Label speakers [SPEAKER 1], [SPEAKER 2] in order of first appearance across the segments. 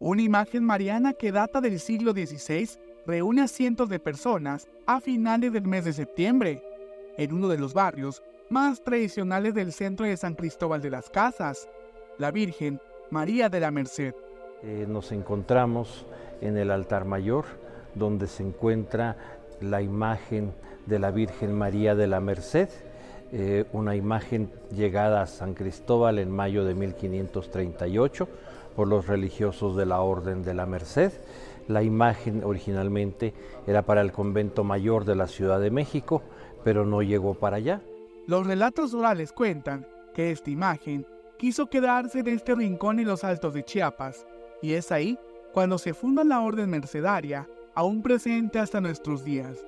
[SPEAKER 1] Una imagen mariana que data del siglo XVI reúne a cientos de personas a finales del mes de septiembre, en uno de los barrios más tradicionales del centro de San Cristóbal de las Casas, la Virgen María de la Merced.
[SPEAKER 2] Eh, nos encontramos en el altar mayor, donde se encuentra la imagen de la Virgen María de la Merced, eh, una imagen llegada a San Cristóbal en mayo de 1538 por los religiosos de la Orden de la Merced. La imagen originalmente era para el convento mayor de la Ciudad de México, pero no llegó para allá.
[SPEAKER 1] Los relatos orales cuentan que esta imagen quiso quedarse en este rincón en los altos de Chiapas, y es ahí cuando se funda la Orden Mercedaria, aún presente hasta nuestros días.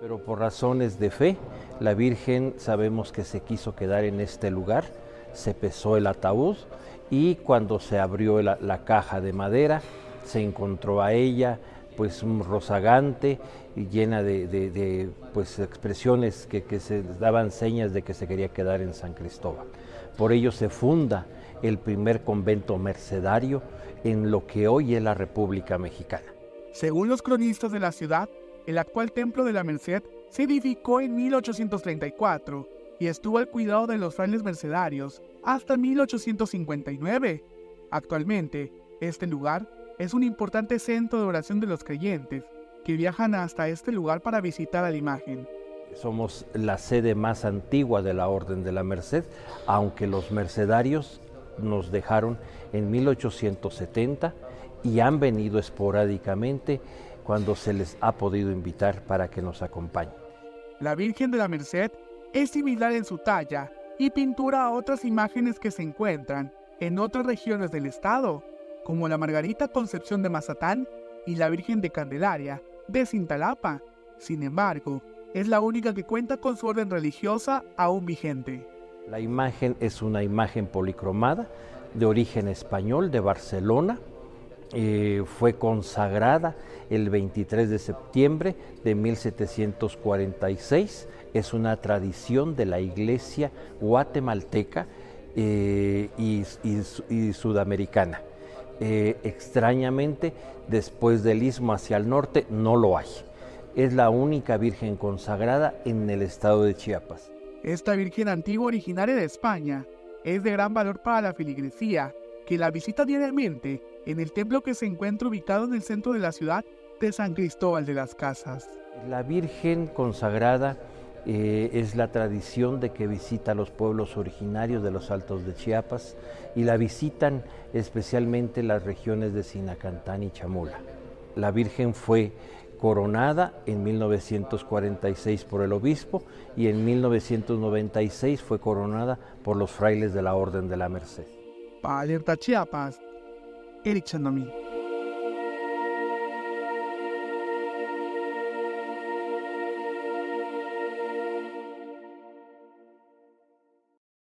[SPEAKER 2] Pero por razones de fe, la Virgen sabemos que se quiso quedar en este lugar, se pesó el ataúd y cuando se abrió la, caja de madera, se encontró a ella pues un rozagante y llena de, pues expresiones que, que, se daban señas de que se quería quedar en San Cristóbal. Por ello se funda el primer convento mercedario en lo que hoy es la República Mexicana.
[SPEAKER 1] Según los cronistas de la ciudad, el actual Templo de la Merced se edificó en 1834 y estuvo al cuidado de los frailes mercedarios hasta 1859. Actualmente, este lugar es un importante centro de oración de los creyentes que viajan hasta este lugar para visitar a la imagen.
[SPEAKER 2] Somos la sede más antigua de la Orden de la Merced, aunque los mercedarios nos dejaron en 1870 y han venido esporádicamente cuando se les ha podido invitar para que nos acompañen.
[SPEAKER 1] La Virgen de la Merced es similar en su talla y pintura a otras imágenes que se encuentran en otras regiones del estado, como la Margarita Concepción de Mazatán y la Virgen de Candelaria de Cintalapa. Sin embargo, es la única que cuenta con su orden religiosa aún vigente.
[SPEAKER 2] La imagen es una imagen policromada de origen español de Barcelona. Eh, fue consagrada el 23 de septiembre de 1746. Es una tradición de la iglesia guatemalteca eh, y, sudamericana. Eh, extrañamente, después del istmo hacia el norte, no lo hay. Es la única virgen consagrada en el estado de Chiapas.
[SPEAKER 1] Esta virgen antigua originaria de España es de gran valor para la filigresía, que la visita diariamente en el templo que se encuentra ubicado en el centro de la ciudad de San Cristóbal de las Casas.
[SPEAKER 2] La Virgen consagrada eh, es la tradición de que visita los pueblos originarios de los Altos de Chiapas y la visitan especialmente las regiones de Sinacantán y Chamula. La Virgen fue coronada en 1946 por el obispo y en 1996 fue coronada por los frailes de la Orden de la Merced.
[SPEAKER 1] Para Alerta Chiapas, Eric.